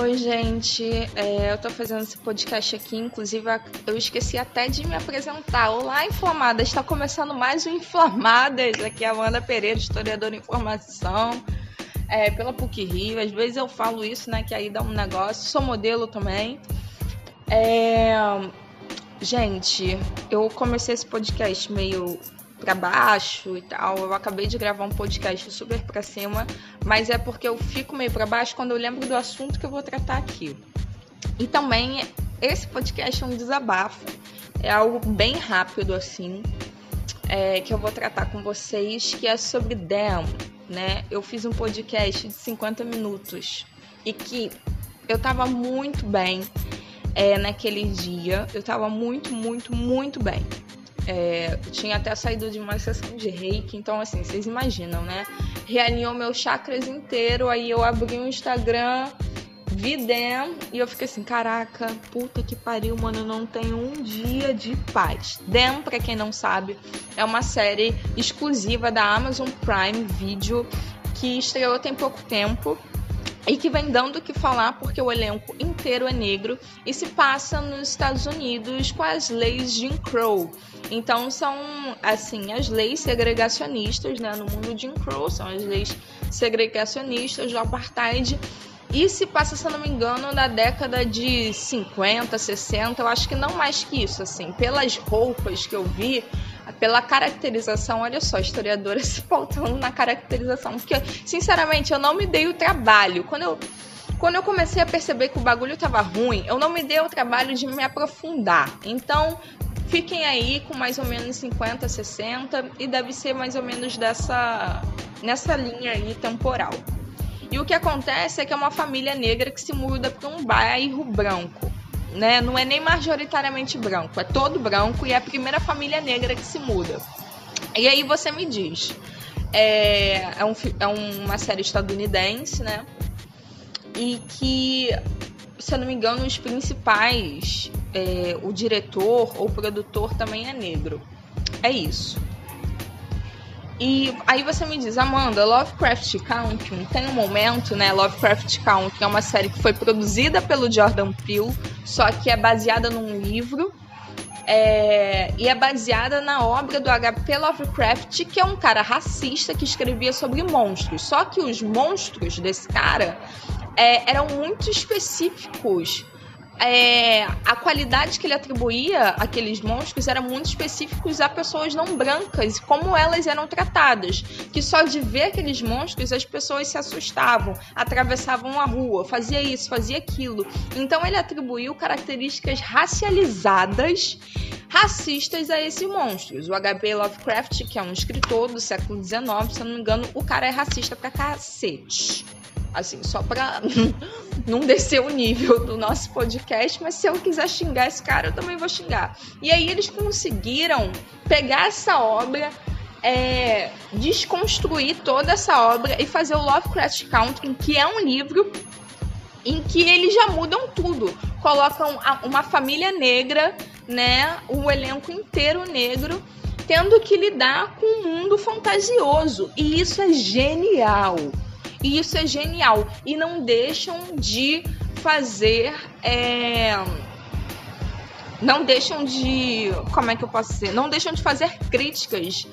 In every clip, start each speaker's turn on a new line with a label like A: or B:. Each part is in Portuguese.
A: Oi, gente. É, eu tô fazendo esse podcast aqui, inclusive eu esqueci até de me apresentar. Olá, Inflamadas! Está começando mais um Inflamadas. Aqui é a Amanda Pereira, historiadora em informação, é, pela PUC Rio. Às vezes eu falo isso, né, que aí dá um negócio. Sou modelo também. É... Gente, eu comecei esse podcast meio para baixo e tal. Eu acabei de gravar um podcast super para cima, mas é porque eu fico meio para baixo quando eu lembro do assunto que eu vou tratar aqui. E também esse podcast é um desabafo, é algo bem rápido assim, é, que eu vou tratar com vocês, que é sobre Dem, né? Eu fiz um podcast de 50 minutos e que eu tava muito bem é, naquele dia, eu tava muito, muito, muito bem. É, tinha até saído de uma sessão de reiki, então assim, vocês imaginam, né? Realinhou meus chakras inteiro, aí eu abri o um Instagram, vi Dem e eu fiquei assim, caraca, puta que pariu, mano, não tenho um dia de paz. Dem, pra quem não sabe, é uma série exclusiva da Amazon Prime Video que estreou tem pouco tempo e que vem dando o que falar porque o elenco inteiro é negro e se passa nos Estados Unidos com as leis Jim Crow. Então são assim as leis segregacionistas, né, no mundo Jim Crow, são as leis segregacionistas do apartheid. E se passa, se não me engano, na década de 50, 60, eu acho que não mais que isso, assim, pelas roupas que eu vi, pela caracterização, olha só, historiadora se faltando na caracterização, porque sinceramente eu não me dei o trabalho. Quando eu quando eu comecei a perceber que o bagulho tava ruim, eu não me dei o trabalho de me aprofundar. Então, fiquem aí com mais ou menos 50, 60 e deve ser mais ou menos dessa nessa linha aí temporal. E o que acontece é que é uma família negra que se muda para um bairro branco né? Não é nem majoritariamente branco, é todo branco e é a primeira família negra que se muda. E aí você me diz, é, é, um, é uma série estadunidense, né? E que, se eu não me engano, os principais, é, o diretor ou produtor também é negro. É isso. E aí você me diz, Amanda, Lovecraft Country tem um momento, né? Lovecraft Country é uma série que foi produzida pelo Jordan Peele, só que é baseada num livro. É, e é baseada na obra do H.P. Lovecraft, que é um cara racista que escrevia sobre monstros. Só que os monstros desse cara é, eram muito específicos é, a qualidade que ele atribuía àqueles monstros era muito específicos a pessoas não brancas, como elas eram tratadas. Que só de ver aqueles monstros as pessoas se assustavam, atravessavam a rua, fazia isso, fazia aquilo. Então ele atribuiu características racializadas, racistas a esses monstros. O H.P. Lovecraft, que é um escritor do século XIX, se eu não me engano, o cara é racista pra cacete. Assim, só pra não descer o nível do nosso podcast, mas se eu quiser xingar esse cara, eu também vou xingar. E aí eles conseguiram pegar essa obra, é, desconstruir toda essa obra e fazer o Lovecraft Country, que é um livro em que eles já mudam tudo. Colocam uma família negra, né? O elenco inteiro negro, tendo que lidar com um mundo fantasioso. E isso é genial. E isso é genial. E não deixam de fazer. É... Não deixam de. Como é que eu posso dizer? Não deixam de fazer críticas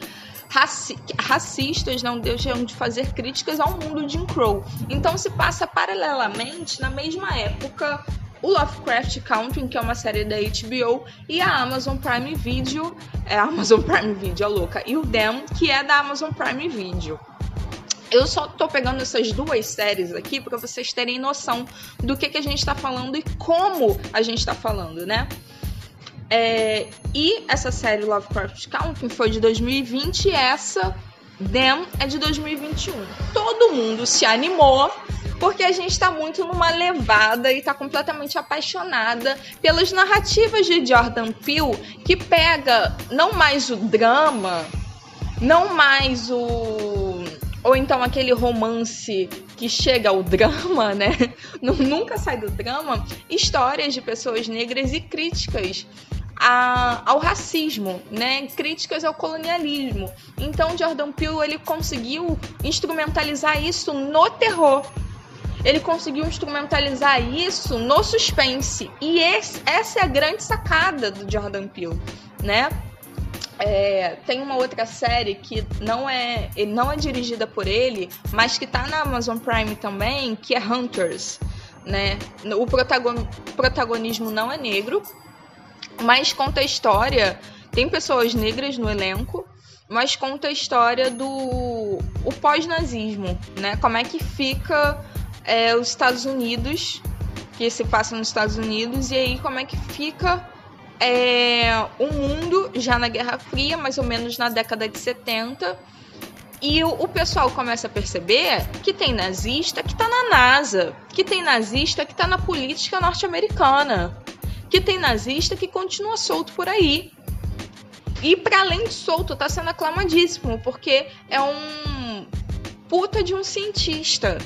A: raci racistas, não deixam de fazer críticas ao mundo de Jim Crow. Então se passa paralelamente, na mesma época, o Lovecraft Country, que é uma série da HBO, e a Amazon Prime Video, é a Amazon Prime Video, a louca, e o Dem, que é da Amazon Prime Video. Eu só tô pegando essas duas séries aqui para vocês terem noção do que, que a gente está falando e como a gente está falando, né? É, e essa série Lovecraft Country foi de 2020 e essa Them é de 2021. Todo mundo se animou porque a gente está muito numa levada e está completamente apaixonada pelas narrativas de Jordan Peele que pega não mais o drama, não mais o ou então aquele romance que chega ao drama, né? Nunca sai do drama. Histórias de pessoas negras e críticas a, ao racismo, né? Críticas ao colonialismo. Então Jordan Peele ele conseguiu instrumentalizar isso no terror. ele conseguiu instrumentalizar isso no suspense. E esse, essa é a grande sacada do Jordan Peele, né? É, tem uma outra série que não é, não é dirigida por ele, mas que tá na Amazon Prime também, que é Hunters, né? O protagon, protagonismo não é negro, mas conta a história. Tem pessoas negras no elenco, mas conta a história do o pós-nazismo, né? Como é que fica é, os Estados Unidos, que se passa nos Estados Unidos, e aí como é que fica é, o mundo já na Guerra Fria, mais ou menos na década de 70. E o, pessoal começa a perceber que tem nazista que está na NASA, que tem nazista que está na política norte-americana, que tem nazista que continua solto por aí. E para além de solto, está sendo aclamadíssimo, porque é um puta de um cientista.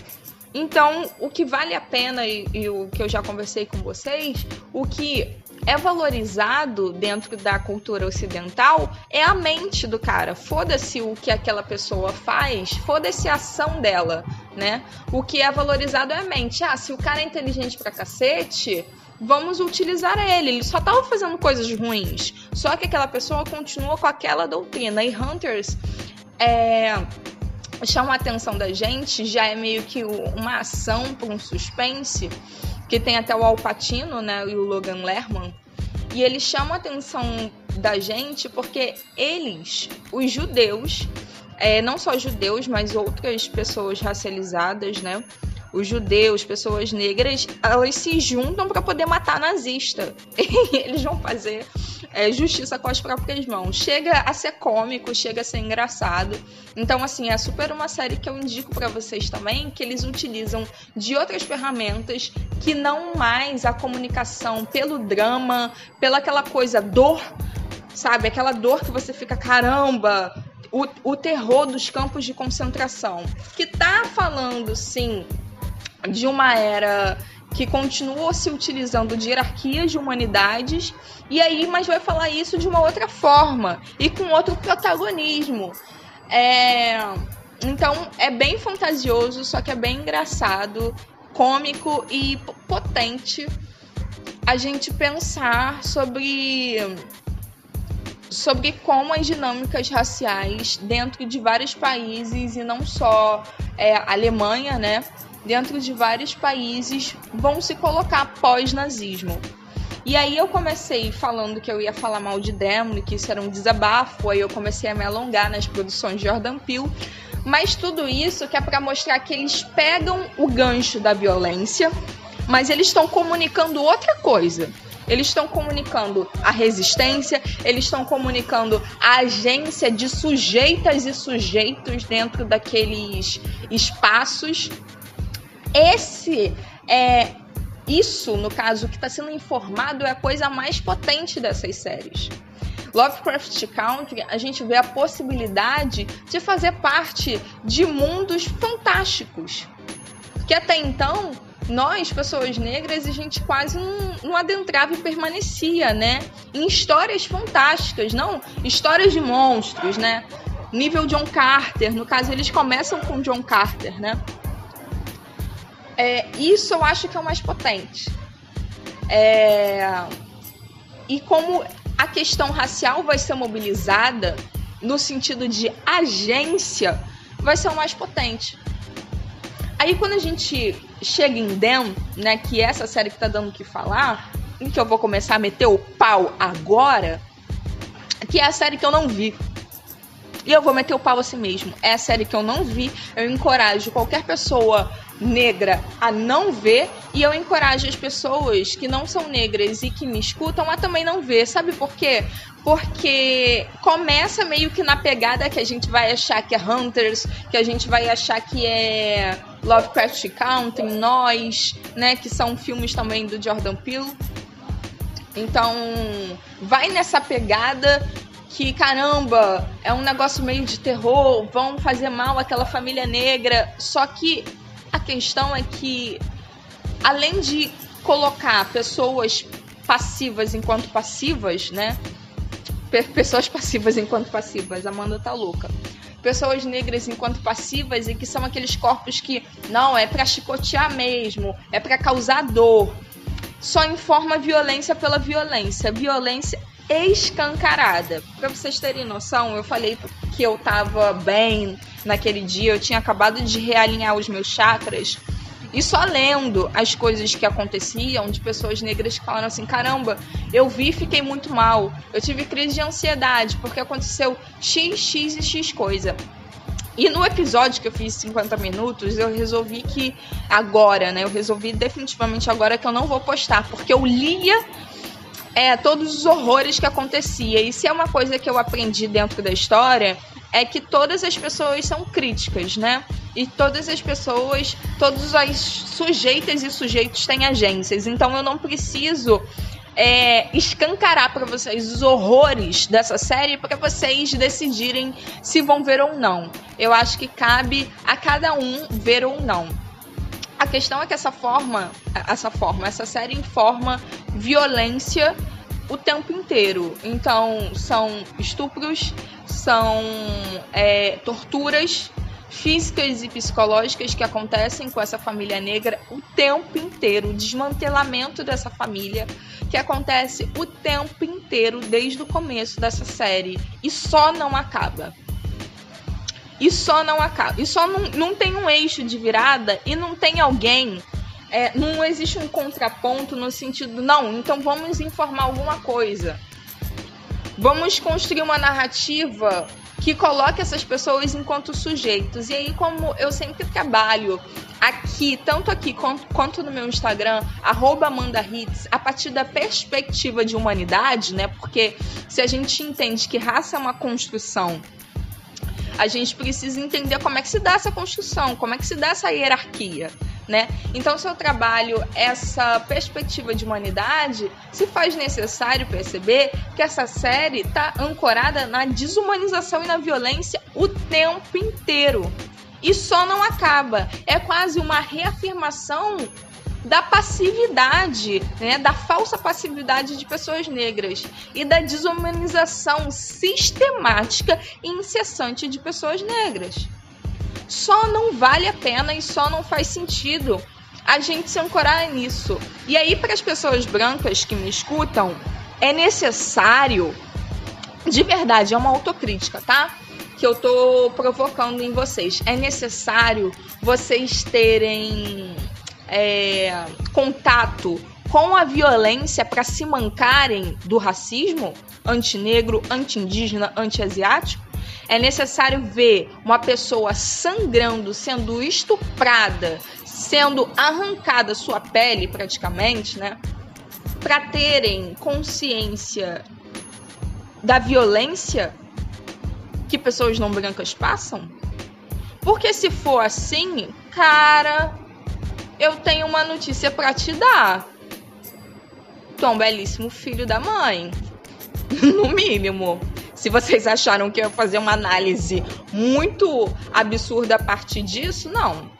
A: Então, o que vale a pena, e, e, o que eu já conversei com vocês, o que é valorizado dentro da cultura ocidental é a mente do cara. Foda-se o que aquela pessoa faz, foda-se a ação dela, né? O que é valorizado é a mente. Ah, se o cara é inteligente pra cacete, vamos utilizar ele. Ele só tava fazendo coisas ruins. Só que aquela pessoa continua com aquela doutrina. E Hunters é chama a atenção da gente, já é meio que uma ação para um suspense, que tem até o Alpatino, né, e o Logan Lerman, e eles chamam a atenção da gente porque eles, os judeus, é, não só judeus, mas outras pessoas racializadas, né, os judeus, pessoas negras, elas se juntam para poder matar nazista. E eles vão fazer é, justiça com as próprias mãos. Chega a ser cômico, chega a ser engraçado. Então, assim, é super uma série que eu indico para vocês também, que eles utilizam de outras ferramentas que não mais a comunicação pelo drama, pela aquela coisa dor, sabe? Aquela dor que você fica, caramba, o, o terror dos campos de concentração. Que tá falando, sim, de uma era que continua se utilizando de hierarquias de humanidades, e aí, mas vai falar isso de uma outra forma e com outro protagonismo. É, então é bem fantasioso, só que é bem engraçado, cômico e potente a gente pensar sobre sobre como as dinâmicas raciais dentro de vários países e não só é, Alemanha, né? Dentro de vários países vão se colocar pós-nazismo. E aí eu comecei falando que eu ia falar mal de Demon, que isso era um desabafo, aí eu comecei a me alongar nas produções de Jordan Peele, mas tudo isso que é para mostrar que eles pegam o gancho da violência, mas eles estão comunicando outra coisa. Eles estão comunicando a resistência, eles estão comunicando a agência de sujeitas e sujeitos dentro daqueles espaços esse é isso, no caso, que está sendo informado é a coisa mais potente dessas séries. Lovecraft Country, a gente vê a possibilidade de fazer parte de mundos fantásticos. Que até então, nós, pessoas negras, a gente quase não, não adentrava e permanecia, né? Em histórias fantásticas, não histórias de monstros, né? Nível John Carter, no caso, eles começam com John Carter, né? É, isso eu acho que é o mais potente. É, e como a questão racial vai ser mobilizada no sentido de agência, vai ser o mais potente. Aí quando a gente chega em Dem, né, que é essa série que tá dando o que falar, em que eu vou começar a meter o pau agora, que é a série que eu não vi. E eu vou meter o pau assim mesmo. É a série que eu não vi. Eu encorajo qualquer pessoa negra a não ver e eu encorajo as pessoas que não são negras e que me escutam a também não ver. Sabe por quê? Porque começa meio que na pegada que a gente vai achar que é Hunters, que a gente vai achar que é Lovecraft Country, Nós, né, que são filmes também do Jordan Peele. Então, vai nessa pegada que caramba, é um negócio meio de terror, vão fazer mal àquela família negra. Só que a questão é que, além de colocar pessoas passivas enquanto passivas, né? Pessoas passivas enquanto passivas, Amanda tá louca. pessoas negras enquanto passivas e que são aqueles corpos que não é para chicotear mesmo, é para causar dor. Só informa violência pela violência, violência escancarada. Para vocês terem noção, eu falei que eu tava bem naquele dia, eu tinha acabado de realinhar os meus chakras. E só lendo as coisas que aconteciam de pessoas negras que falaram assim: caramba, eu vi e fiquei muito mal. Eu tive crise de ansiedade porque aconteceu X, X e X coisa. E no episódio que eu fiz 50 minutos, eu resolvi que agora, né? Eu resolvi definitivamente agora que eu não vou postar, porque eu lia é, todos os horrores que acontecia. E se é uma coisa que eu aprendi dentro da história, é que todas as pessoas são críticas, né? E todas as pessoas, todos as sujeitas e sujeitos têm agências. Então eu não preciso é, escancarar para vocês os horrores dessa série para vocês decidirem se vão ver ou não. Eu acho que cabe a cada um ver ou não. A questão é que essa forma, essa forma, essa série informa violência o tempo inteiro. Então, são estupros, são é, torturas físicas e psicológicas que acontecem com essa família negra o tempo inteiro, o desmantelamento dessa família que acontece o tempo inteiro desde o começo dessa série. E só não acaba e só não acaba. E só não, não tem um eixo de virada e não tem alguém. É, não existe um contraponto no sentido, não, então vamos informar alguma coisa. Vamos construir uma narrativa que coloque essas pessoas enquanto sujeitos. E aí, como eu sempre trabalho aqui, tanto aqui quanto, quanto no meu Instagram, @amanda_hits, a partir da perspectiva de humanidade, né? Porque se a gente entende que raça é uma construção a gente precisa entender como é que se dá essa construção, como é que se dá essa hierarquia. Né? Então, se eu trabalho essa perspectiva de humanidade, se faz necessário perceber que essa série está ancorada na desumanização e na violência o tempo inteiro. E só não acaba. É quase uma reafirmação da passividade, né, da falsa passividade de pessoas negras e da desumanização sistemática e incessante de pessoas negras. Só não vale a pena e só não faz sentido a gente se ancorar nisso. E aí, para as pessoas brancas que me escutam, é necessário, de verdade, é uma autocrítica, tá? Que eu tô provocando em vocês. É necessário vocês terem é, contato com a violência para se mancarem do racismo antinegro, anti-indígena, anti-asiático? É necessário ver uma pessoa sangrando, sendo estuprada, sendo arrancada sua pele praticamente, né? Para terem consciência da violência que pessoas não brancas passam? Porque se for assim, cara, eu tenho uma notícia para te dar. Tu é um belíssimo filho da mãe. no mínimo. Se vocês acharam que eu ia fazer uma análise muito absurda a partir disso, não.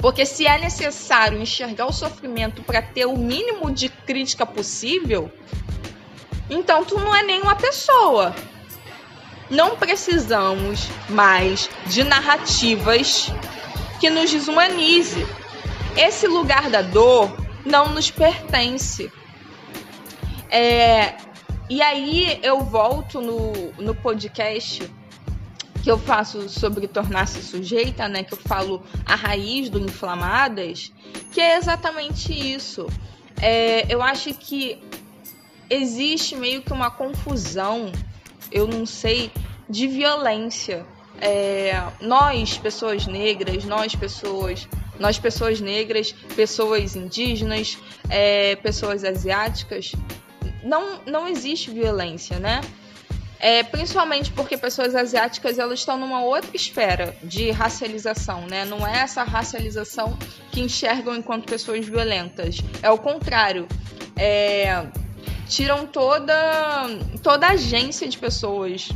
A: Porque se é necessário enxergar o sofrimento para ter o mínimo de crítica possível, então tu não é nenhuma pessoa. Não precisamos mais de narrativas que nos desumanize. Esse lugar da dor não nos pertence. É, e aí eu volto no, no podcast que eu faço sobre tornar-se sujeita, né? Que eu falo a raiz do inflamadas, que é exatamente isso. É, eu acho que existe meio que uma confusão, eu não sei, de violência. É, nós, pessoas negras, nós, pessoas nós, pessoas negras, pessoas indígenas, é, pessoas asiáticas, não, não existe violência, né? É, principalmente porque pessoas asiáticas elas estão numa outra esfera de racialização, né? Não é essa racialização que enxergam enquanto pessoas violentas. É o contrário. É, tiram toda toda agência de pessoas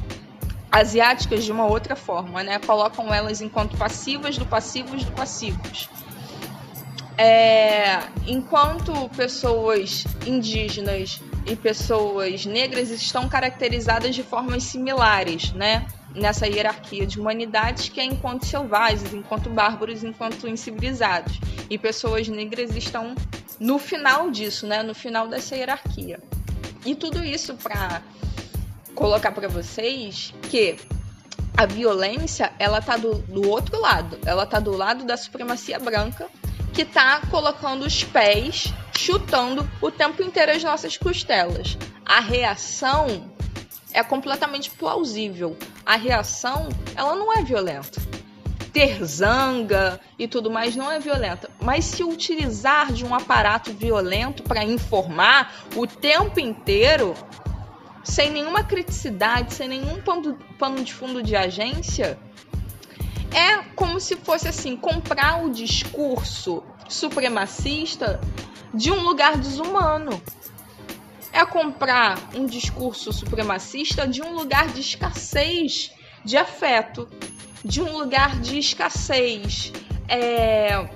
A: asiáticas de uma outra forma, né? Colocam elas enquanto passivas do passivos do passivos. É, enquanto pessoas indígenas e pessoas negras estão caracterizadas de formas similares, né? nessa hierarquia de humanidades que é enquanto selvagens, enquanto bárbaros, enquanto incivilizados. E pessoas negras estão no final disso, né? No final dessa hierarquia. E tudo isso para colocar para vocês que a violência ela tá do, do outro lado, ela tá do lado da supremacia branca que tá colocando os pés, chutando o tempo inteiro as nossas costelas. A reação é completamente plausível. A reação, ela não é violenta. Ter zanga e tudo mais não é violenta. Mas se utilizar de um aparato violento para informar o tempo inteiro, sem nenhuma criticidade, sem nenhum pano de fundo de agência, é como se fosse assim, comprar o discurso supremacista de um lugar desumano. É comprar um discurso supremacista de um lugar de escassez de afeto, de um lugar de escassez é,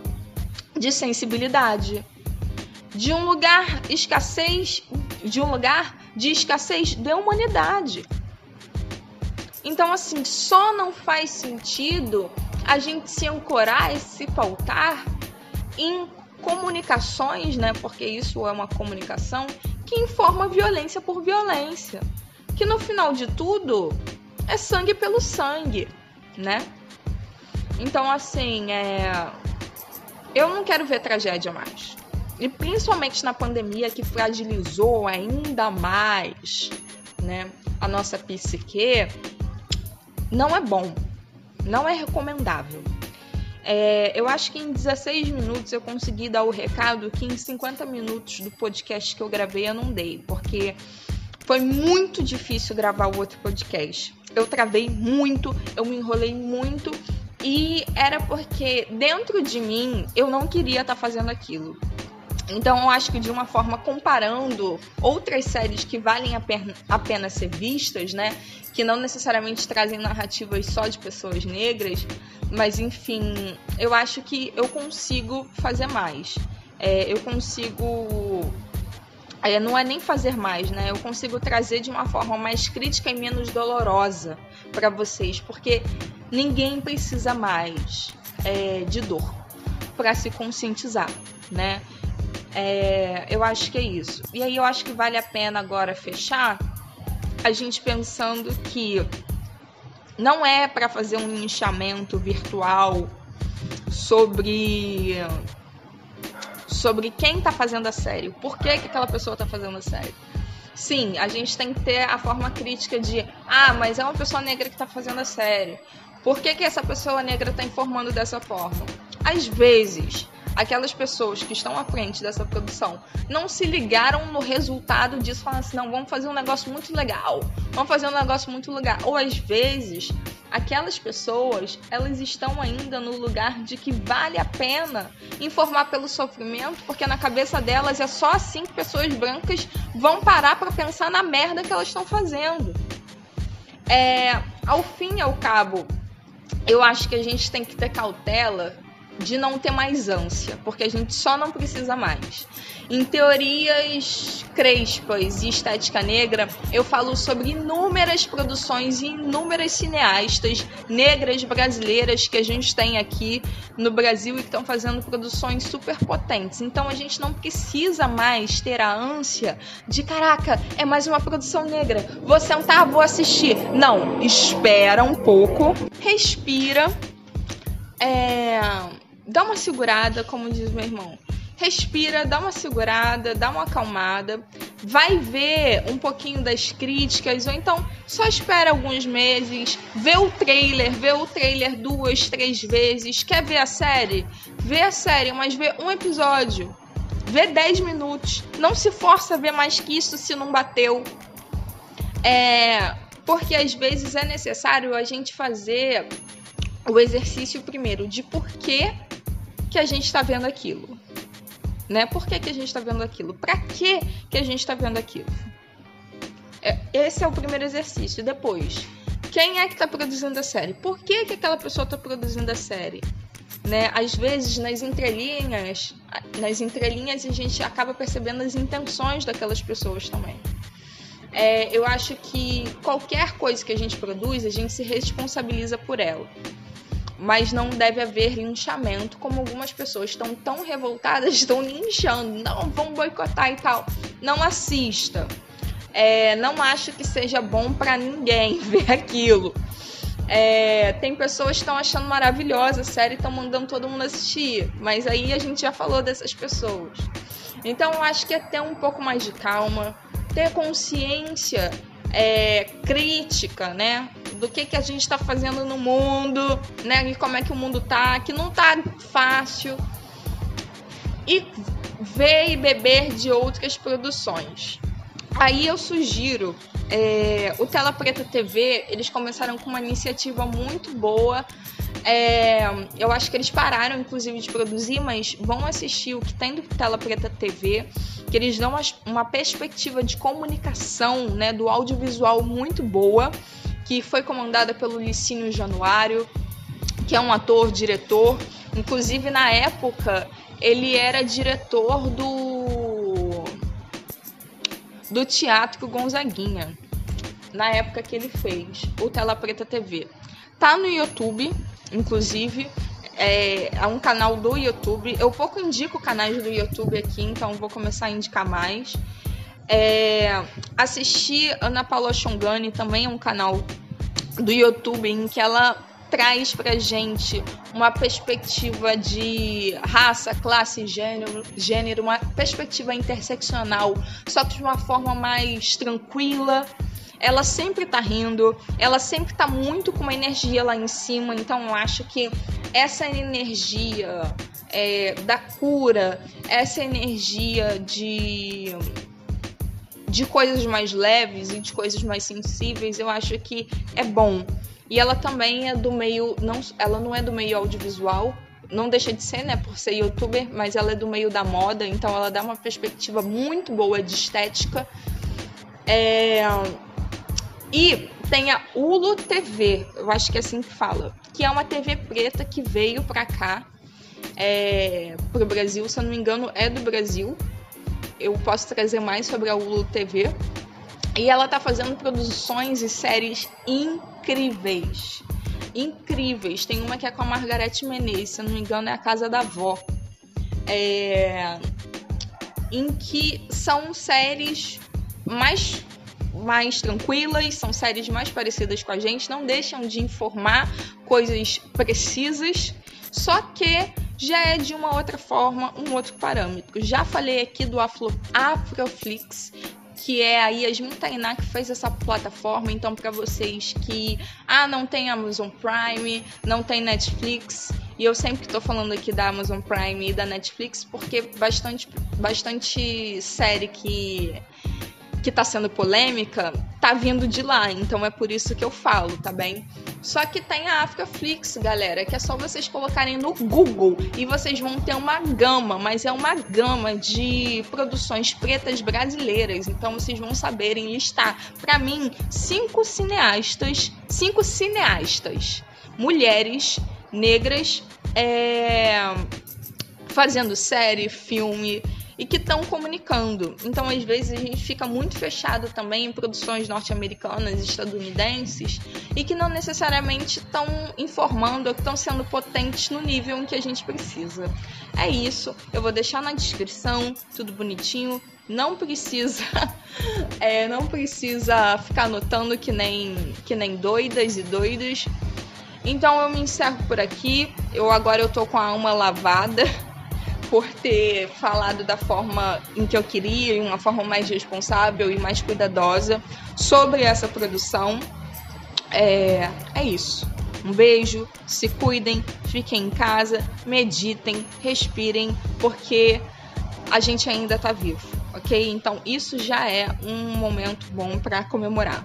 A: de sensibilidade, de um lugar escassez, de um lugar de escassez de humanidade. Então, assim, só não faz sentido a gente se ancorar e se pautar em comunicações, né? Porque isso é uma comunicação que informa violência por violência. Que no final de tudo é sangue pelo sangue, né? Então, assim, é... eu não quero ver tragédia mais. E principalmente na pandemia que fragilizou ainda mais né, a nossa psique, não é bom, não é recomendável. É, eu acho que em 16 minutos eu consegui dar o recado que em 50 minutos do podcast que eu gravei eu não dei, porque foi muito difícil gravar o outro podcast. Eu travei muito, eu me enrolei muito e era porque dentro de mim eu não queria estar tá fazendo aquilo. Então eu acho que de uma forma comparando outras séries que valem a pena, a pena ser vistas, né? Que não necessariamente trazem narrativas só de pessoas negras, mas enfim, eu acho que eu consigo fazer mais. É, eu consigo. É, não é nem fazer mais, né? Eu consigo trazer de uma forma mais crítica e menos dolorosa para vocês, porque ninguém precisa mais é, de dor para se conscientizar, né? É, eu acho que é isso. E aí eu acho que vale a pena agora fechar a gente pensando que não é para fazer um linchamento virtual sobre sobre quem está fazendo a série, por que, que aquela pessoa está fazendo a série. Sim, a gente tem que ter a forma crítica de ah, mas é uma pessoa negra que está fazendo a série. Por que, que essa pessoa negra está informando dessa forma? Às vezes, aquelas pessoas que estão à frente dessa produção não se ligaram no resultado disso, falando assim, não, vamos fazer um negócio muito legal, vamos fazer um negócio muito legal. Ou às vezes, aquelas pessoas, elas estão ainda no lugar de que vale a pena informar pelo sofrimento, porque na cabeça delas é só assim que pessoas brancas vão parar para pensar na merda que elas estão fazendo. É, ao fim e ao cabo, eu acho que a gente tem que ter cautela de não ter mais ânsia, porque a gente só não precisa mais. Em teorias crespas e estética negra, eu falo sobre inúmeras produções e inúmeras cineastas negras brasileiras que a gente tem aqui no Brasil e que estão fazendo produções super potentes. Então a gente não precisa mais ter a ânsia de caraca, é mais uma produção negra. Vou sentar, vou assistir. Não, espera um pouco, respira. É dá uma segurada, como diz meu irmão. Respira, dá uma segurada, dá uma acalmada, vai ver um pouquinho das críticas, ou então só espera alguns meses, vê o trailer, vê o trailer duas, três vezes. Quer ver a série? Vê a série, mas vê um episódio. Vê 10 minutos. Não se força a ver mais que isso se não bateu. É. Porque às vezes é necessário a gente fazer o exercício primeiro de por que que a gente está vendo aquilo. Né? Por que, que a gente está vendo aquilo? Para que, que a gente está vendo aquilo? É, esse é o primeiro exercício. Depois, quem é que está produzindo a série? Por que, que aquela pessoa está produzindo a série? Né? Às vezes, nas entrelinhas, nas entrelinhas a gente acaba percebendo as intenções daquelas pessoas também. É, eu acho que qualquer coisa que a gente produz, a gente se responsabiliza por ela. Mas não deve haver linchamento, como algumas pessoas estão tão revoltadas, estão linchando. Não, vão boicotar e tal. Não assista. É, não acho que seja bom para ninguém ver aquilo. É, tem pessoas que estão achando maravilhosa a série e estão mandando todo mundo assistir. Mas aí a gente já falou dessas pessoas. Então eu acho que é ter um pouco mais de calma, ter consciência é, crítica, né? Do que, que a gente está fazendo no mundo, né? E como é que o mundo tá, que não tá fácil. E ver e beber de outras produções. Aí eu sugiro é, o Tela Preta TV, eles começaram com uma iniciativa muito boa. É, eu acho que eles pararam, inclusive, de produzir, mas vão assistir o que tem do Tela Preta TV, que eles dão uma perspectiva de comunicação, né, do audiovisual muito boa, que foi comandada pelo Licínio Januário, que é um ator, diretor. Inclusive, na época, ele era diretor do do Teatro Gonzaguinha, na época que ele fez o Tela Preta TV. Tá no YouTube, inclusive, é, é, um canal do YouTube. Eu pouco indico canais do YouTube aqui, então vou começar a indicar mais. É, assisti Ana Paula Chongani, também é um canal do YouTube em que ela traz pra gente uma perspectiva de raça, classe, gênero, gênero, uma perspectiva interseccional, só que de uma forma mais tranquila. Ela sempre tá rindo, ela sempre tá muito com uma energia lá em cima, então eu acho que essa energia é, da cura, essa energia de de coisas mais leves e de coisas mais sensíveis, eu acho que é bom. E ela também é do meio, não, ela não é do meio audiovisual, não deixa de ser, né, por ser youtuber, mas ela é do meio da moda, então ela dá uma perspectiva muito boa de estética. É... E tem a Hulu TV, eu acho que é assim que fala, que é uma TV preta que veio pra cá, é, pro Brasil, se eu não me engano, é do Brasil. Eu posso trazer mais sobre a Hulu TV. E ela tá fazendo produções e séries incríveis. Incríveis. Tem uma que é com a Margarete Menezes, se eu não me engano, é a Casa da Vó. É... Em que são séries mais mais tranquilas, são séries mais parecidas com a gente, não deixam de informar coisas precisas, só que já é de uma outra forma, um outro parâmetro. Já falei aqui do Afro, Afroflix, que é a Yasmin Tainá que fez essa plataforma. Então, para vocês que ah, não tem Amazon Prime, não tem Netflix, e eu sempre estou falando aqui da Amazon Prime e da Netflix porque bastante, bastante série que que tá sendo polêmica, tá vindo de lá. Então é por isso que eu falo, tá bem? Só que tem a Africaflix, galera, que é só vocês colocarem no Google e vocês vão ter uma gama, mas é uma gama de produções pretas brasileiras. Então vocês vão saberem listar, para mim, cinco cineastas, cinco cineastas, mulheres negras, é, fazendo série, filme e que estão comunicando. Então, às vezes, a gente fica muito fechado também em produções norte-americanas, estadunidenses, e que não necessariamente estão informando ou estão sendo potentes no nível em que a gente precisa. É isso. Eu vou deixar na descrição, tudo bonitinho. Não precisa, é, não precisa ficar anotando que nem, que nem doidas e doidos. Então eu me encerro por aqui. Eu agora eu tô com a alma lavada por ter falado da forma em que eu queria, em uma forma mais responsável e mais cuidadosa sobre essa produção. É, é isso. Um beijo, se cuidem, fiquem em casa, meditem, respirem, porque a gente ainda está vivo, ok? Então isso já é um momento bom para comemorar.